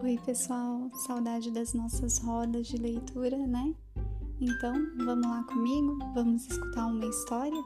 Oi, pessoal, saudade das nossas rodas de leitura, né? Então, vamos lá comigo? Vamos escutar uma história?